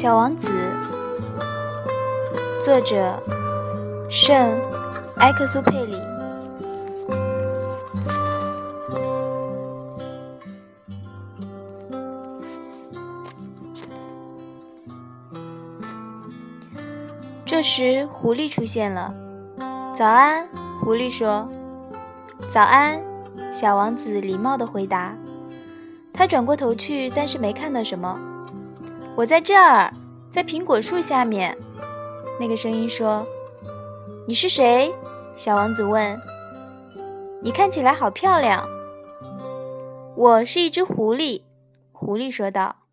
小王子，作者圣埃克苏佩里。这时，狐狸出现了。早安，狐狸说。早安，小王子礼貌地回答。他转过头去，但是没看到什么。我在这儿，在苹果树下面。那个声音说：“你是谁？”小王子问。“你看起来好漂亮。”“我是一只狐狸。”狐狸说道。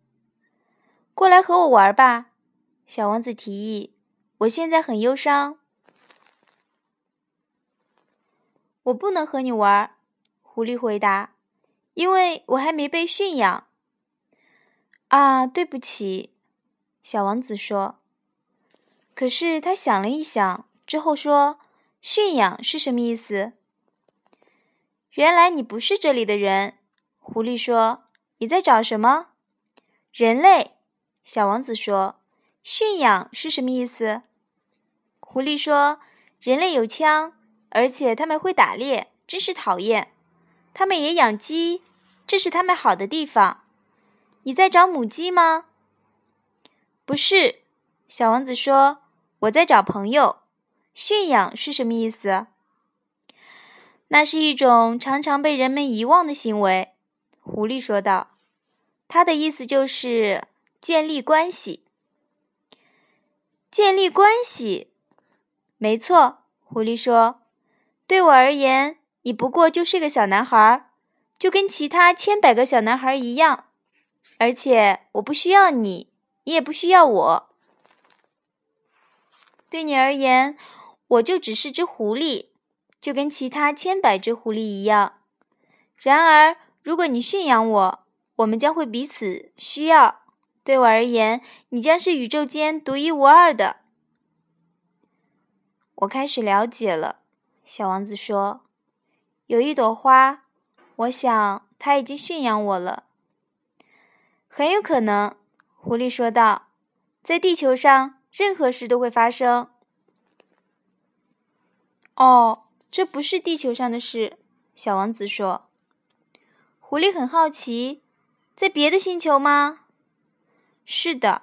“过来和我玩吧。”小王子提议。我现在很忧伤。我不能和你玩，狐狸回答，因为我还没被驯养。啊，对不起，小王子说。可是他想了一想之后说：“驯养是什么意思？”原来你不是这里的人，狐狸说。你在找什么？人类，小王子说。驯养是什么意思？狐狸说：“人类有枪，而且他们会打猎，真是讨厌。他们也养鸡，这是他们好的地方。你在找母鸡吗？”“不是。”小王子说，“我在找朋友。驯养是什么意思？”“那是一种常常被人们遗忘的行为。”狐狸说道，“它的意思就是建立关系。”建立关系，没错。狐狸说：“对我而言，你不过就是个小男孩，就跟其他千百个小男孩一样。而且我不需要你，你也不需要我。对你而言，我就只是只狐狸，就跟其他千百只狐狸一样。然而，如果你驯养我，我们将会彼此需要。”对我而言，你将是宇宙间独一无二的。我开始了解了，小王子说：“有一朵花，我想它已经驯养我了。”很有可能，狐狸说道：“在地球上，任何事都会发生。”哦，这不是地球上的事，小王子说。狐狸很好奇，在别的星球吗？是的，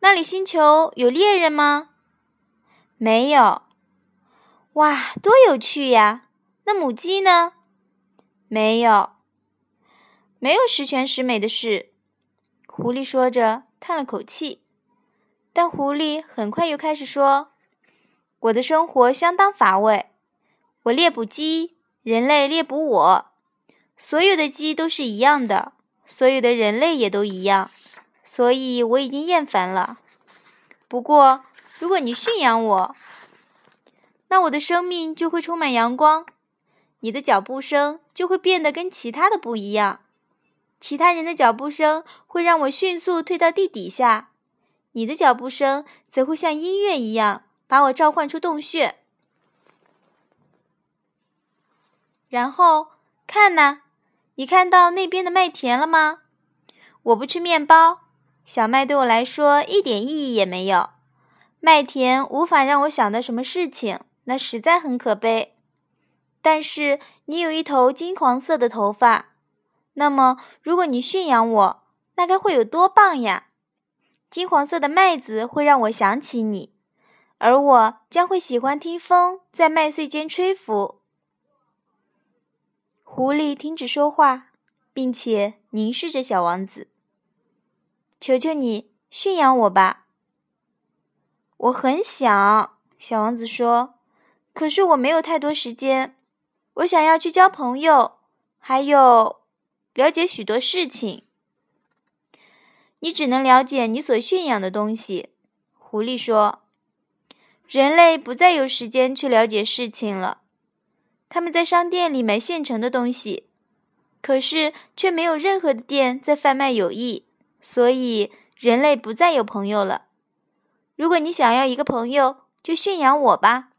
那里星球有猎人吗？没有。哇，多有趣呀！那母鸡呢？没有。没有十全十美的事。狐狸说着，叹了口气。但狐狸很快又开始说：“我的生活相当乏味。我猎捕鸡，人类猎捕我。所有的鸡都是一样的，所有的人类也都一样。”所以我已经厌烦了。不过，如果你驯养我，那我的生命就会充满阳光。你的脚步声就会变得跟其他的不一样。其他人的脚步声会让我迅速退到地底下，你的脚步声则会像音乐一样把我召唤出洞穴。然后，看呐，你看到那边的麦田了吗？我不吃面包。小麦对我来说一点意义也没有，麦田无法让我想到什么事情，那实在很可悲。但是你有一头金黄色的头发，那么如果你驯养我，那该会有多棒呀！金黄色的麦子会让我想起你，而我将会喜欢听风在麦穗间吹拂。狐狸停止说话，并且凝视着小王子。求求你驯养我吧！我很想，小王子说，可是我没有太多时间。我想要去交朋友，还有了解许多事情。你只能了解你所驯养的东西，狐狸说。人类不再有时间去了解事情了。他们在商店里买现成的东西，可是却没有任何的店在贩卖友谊。所以，人类不再有朋友了。如果你想要一个朋友，就驯养我吧。